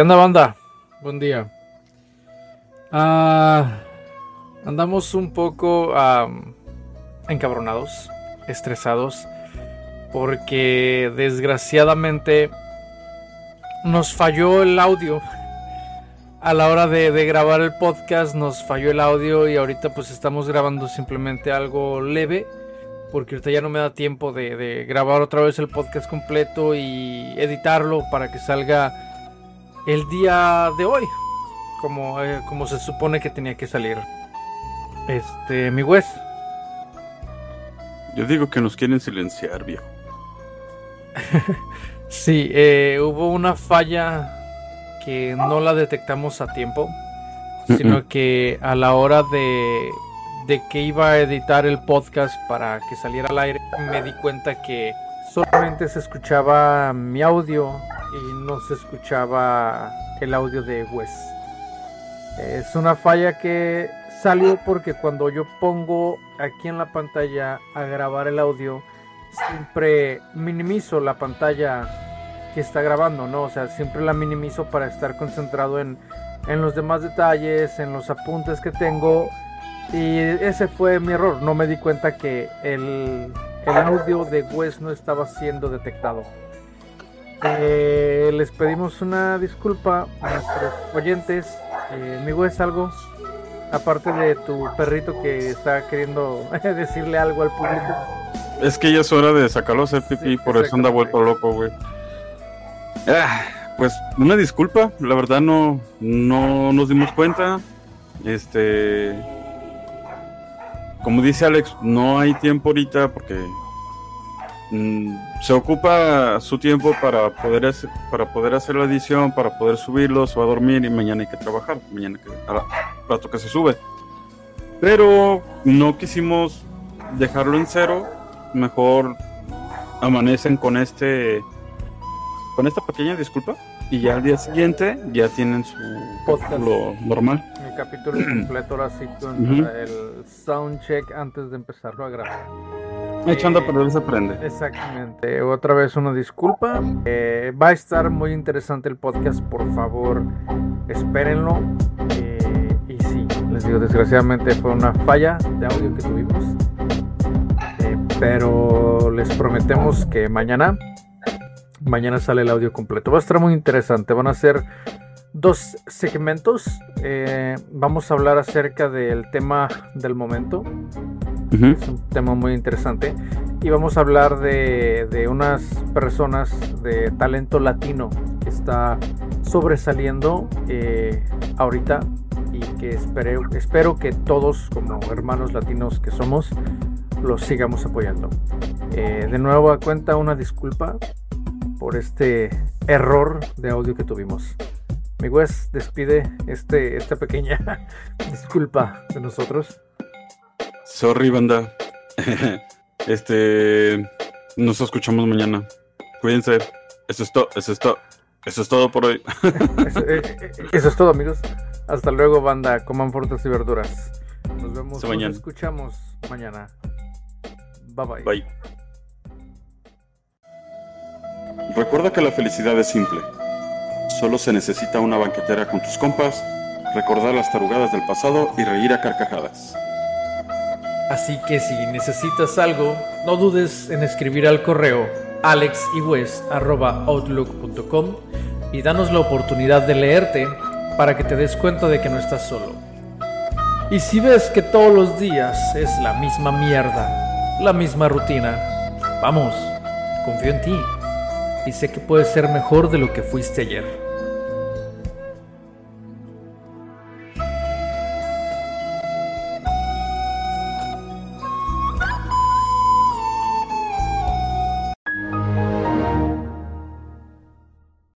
¿Qué onda, banda? Buen día. Ah, andamos un poco encabronados, estresados, porque desgraciadamente nos falló el audio. A la hora de, grabar el podcast nos falló el audio y ahorita pues estamos grabando simplemente algo leve porque ahorita ya no me da tiempo de, de grabar otra vez el podcast completo y editarlo para que salga el día de hoy, como, eh, como se supone que tenía que salir. Este, mi Wes. Yo digo que nos quieren silenciar, viejo. sí, eh, hubo una falla que no la detectamos a tiempo, sino que a la hora de, de que iba a editar el podcast para que saliera al aire, me di cuenta que solamente se escuchaba mi audio y no se escuchaba el audio de Wes. Es una falla que salió porque cuando yo pongo aquí en la pantalla a grabar el audio, siempre minimizo la pantalla que está grabando, ¿no? O sea, siempre la minimizo para estar concentrado en, en los demás detalles, en los apuntes que tengo. Y ese fue mi error. No me di cuenta que el, el audio de Wes no estaba siendo detectado. Eh, les pedimos una disculpa a nuestros oyentes. Eh, mi Wes, algo aparte de tu perrito que está queriendo decirle algo al público. Es que ya es hora de sacarlo a hacer pipí, por eso anda vuelto loco, güey. Ah, pues una disculpa, la verdad no, no nos dimos cuenta. Este, como dice Alex, no hay tiempo ahorita porque se ocupa su tiempo para poder hacer, para poder hacer la edición, para poder subirlos o a dormir y mañana hay que trabajar, mañana que, a rato que se sube. Pero no quisimos dejarlo en cero, mejor amanecen con este con esta pequeña disculpa y ya al día siguiente ya tienen su podcast normal. El capítulo completo ahora sí con el soundcheck antes de empezarlo a grabar. Echando a perder se prende. Exactamente. Otra vez una disculpa. Eh, va a estar muy interesante el podcast, por favor, espérenlo. Eh, y sí, les digo, desgraciadamente fue una falla de audio que tuvimos. Eh, pero les prometemos que mañana Mañana sale el audio completo. Va a estar muy interesante. Van a ser dos segmentos. Eh, vamos a hablar acerca del tema del momento. Es un tema muy interesante. Y vamos a hablar de, unas personas de talento latino que está sobresaliendo eh, ahorita y que espero, espero que todos como hermanos latinos que somos los sigamos apoyando. Eh, de nuevo a cuenta una disculpa por este error de audio que tuvimos. Mi Wes despide este, esta pequeña disculpa de nosotros. Sorry, banda. este. Nos escuchamos mañana. Cuídense. Eso es todo. Eso es todo. Eso es todo por hoy. Eh, eh, eso, es todo, amigos. Hasta luego, banda. Coman frutas y verduras. Nos vemos. Nos escuchamos mañana. Bye bye. Bye. Recuerda que la felicidad es simple. Solo se necesita una banquetera con tus compas, recordar las tarugadas del pasado y reír a carcajadas. Así que si necesitas algo, no dudes en escribir al correo alexyes.outlook.com y danos la oportunidad de leerte para que te des cuenta de que no estás solo. Y si ves que todos los días es la misma mierda, la misma rutina, vamos, confío en ti y sé que puedes ser mejor de lo que fuiste ayer.